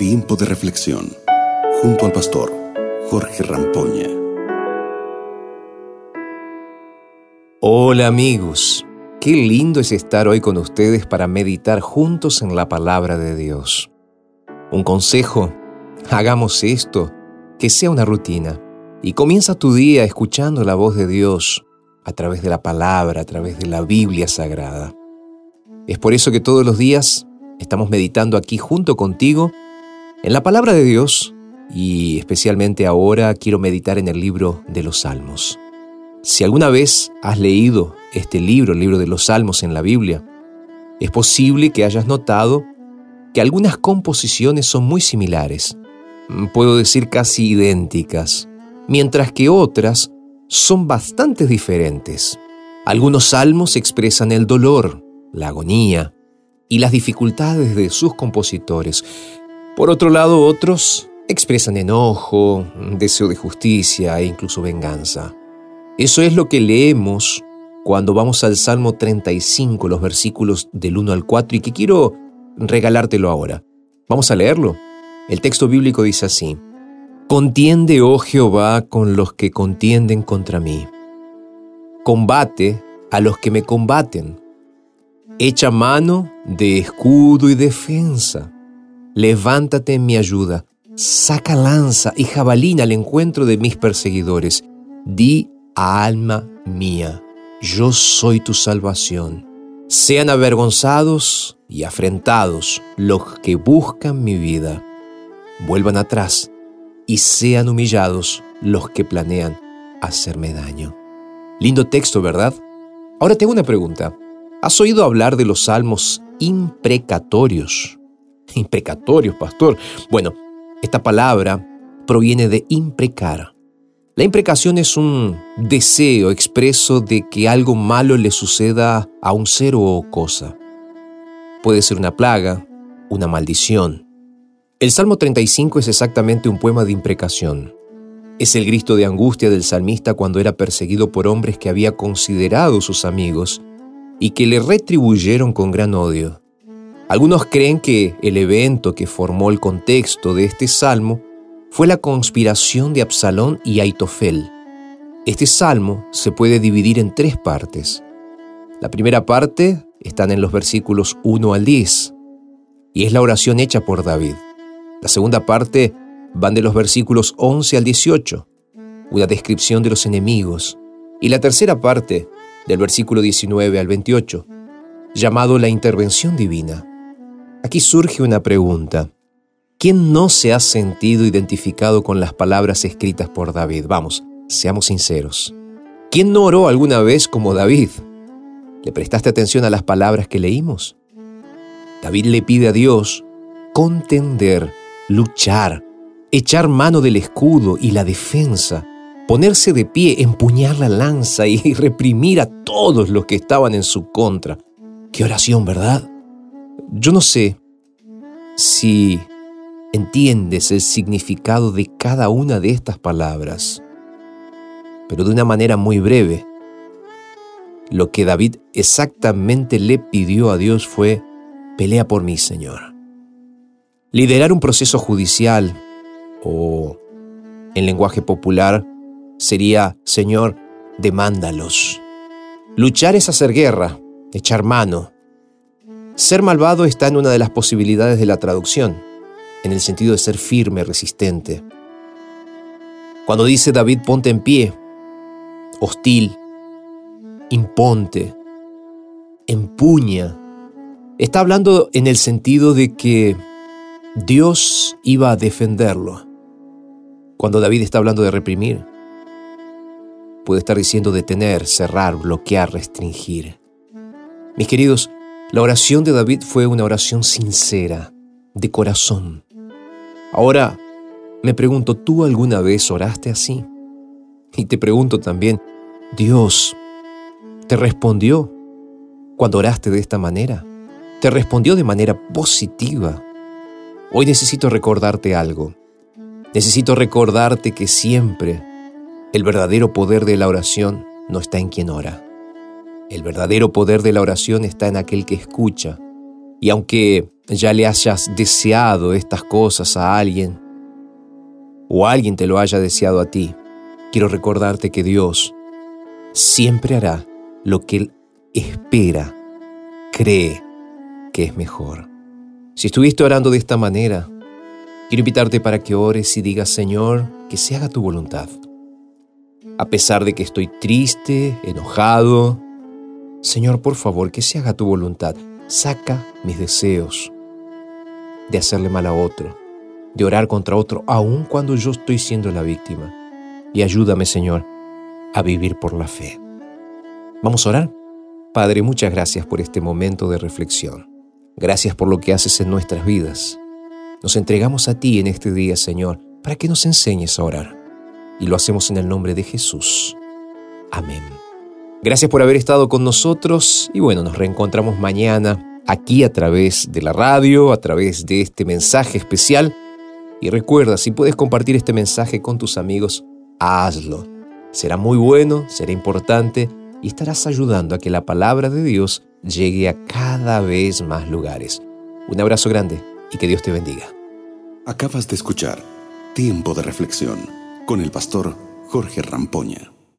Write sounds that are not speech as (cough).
Tiempo de reflexión junto al pastor Jorge Rampoña. Hola amigos, qué lindo es estar hoy con ustedes para meditar juntos en la palabra de Dios. Un consejo, hagamos esto, que sea una rutina, y comienza tu día escuchando la voz de Dios a través de la palabra, a través de la Biblia Sagrada. Es por eso que todos los días estamos meditando aquí junto contigo en la palabra de Dios y especialmente ahora quiero meditar en el libro de los Salmos. Si alguna vez has leído este libro, el libro de los Salmos en la Biblia, es posible que hayas notado que algunas composiciones son muy similares, puedo decir casi idénticas, mientras que otras son bastante diferentes. Algunos salmos expresan el dolor, la agonía y las dificultades de sus compositores. Por otro lado, otros expresan enojo, deseo de justicia e incluso venganza. Eso es lo que leemos cuando vamos al Salmo 35, los versículos del 1 al 4, y que quiero regalártelo ahora. Vamos a leerlo. El texto bíblico dice así, Contiende, oh Jehová, con los que contienden contra mí. Combate a los que me combaten. Echa mano de escudo y defensa. Levántate en mi ayuda. Saca lanza y jabalina al encuentro de mis perseguidores. Di a alma mía, yo soy tu salvación. Sean avergonzados y afrentados los que buscan mi vida. Vuelvan atrás y sean humillados los que planean hacerme daño. Lindo texto, ¿verdad? Ahora tengo una pregunta. ¿Has oído hablar de los salmos imprecatorios? Imprecatorios, pastor. Bueno, esta palabra proviene de imprecar. La imprecación es un deseo expreso de que algo malo le suceda a un ser o cosa. Puede ser una plaga, una maldición. El Salmo 35 es exactamente un poema de imprecación. Es el grito de angustia del salmista cuando era perseguido por hombres que había considerado sus amigos y que le retribuyeron con gran odio. Algunos creen que el evento que formó el contexto de este salmo fue la conspiración de Absalón y Aitofel. Este salmo se puede dividir en tres partes. La primera parte están en los versículos 1 al 10 y es la oración hecha por David. La segunda parte van de los versículos 11 al 18, una descripción de los enemigos. Y la tercera parte del versículo 19 al 28, llamado la intervención divina. Aquí surge una pregunta. ¿Quién no se ha sentido identificado con las palabras escritas por David? Vamos, seamos sinceros. ¿Quién no oró alguna vez como David? ¿Le prestaste atención a las palabras que leímos? David le pide a Dios contender, luchar, echar mano del escudo y la defensa ponerse de pie, empuñar la lanza y (laughs) reprimir a todos los que estaban en su contra. Qué oración, ¿verdad? Yo no sé si entiendes el significado de cada una de estas palabras, pero de una manera muy breve, lo que David exactamente le pidió a Dios fue, pelea por mí, Señor. Liderar un proceso judicial o, en lenguaje popular, sería, Señor, demándalos. Luchar es hacer guerra, echar mano. Ser malvado está en una de las posibilidades de la traducción, en el sentido de ser firme, resistente. Cuando dice David, ponte en pie, hostil, imponte, empuña, está hablando en el sentido de que Dios iba a defenderlo. Cuando David está hablando de reprimir, puede estar diciendo detener, cerrar, bloquear, restringir. Mis queridos, la oración de David fue una oración sincera, de corazón. Ahora, me pregunto, ¿tú alguna vez oraste así? Y te pregunto también, ¿Dios te respondió cuando oraste de esta manera? ¿Te respondió de manera positiva? Hoy necesito recordarte algo. Necesito recordarte que siempre el verdadero poder de la oración no está en quien ora. El verdadero poder de la oración está en aquel que escucha. Y aunque ya le hayas deseado estas cosas a alguien o alguien te lo haya deseado a ti, quiero recordarte que Dios siempre hará lo que Él espera, cree que es mejor. Si estuviste orando de esta manera, quiero invitarte para que ores y digas, Señor, que se haga tu voluntad. A pesar de que estoy triste, enojado, Señor, por favor, que se haga tu voluntad. Saca mis deseos de hacerle mal a otro, de orar contra otro, aun cuando yo estoy siendo la víctima. Y ayúdame, Señor, a vivir por la fe. Vamos a orar. Padre, muchas gracias por este momento de reflexión. Gracias por lo que haces en nuestras vidas. Nos entregamos a ti en este día, Señor, para que nos enseñes a orar. Y lo hacemos en el nombre de Jesús. Amén. Gracias por haber estado con nosotros y bueno, nos reencontramos mañana aquí a través de la radio, a través de este mensaje especial. Y recuerda, si puedes compartir este mensaje con tus amigos, hazlo. Será muy bueno, será importante y estarás ayudando a que la palabra de Dios llegue a cada vez más lugares. Un abrazo grande y que Dios te bendiga. Acabas de escuchar Tiempo de Reflexión con el pastor Jorge Rampoña.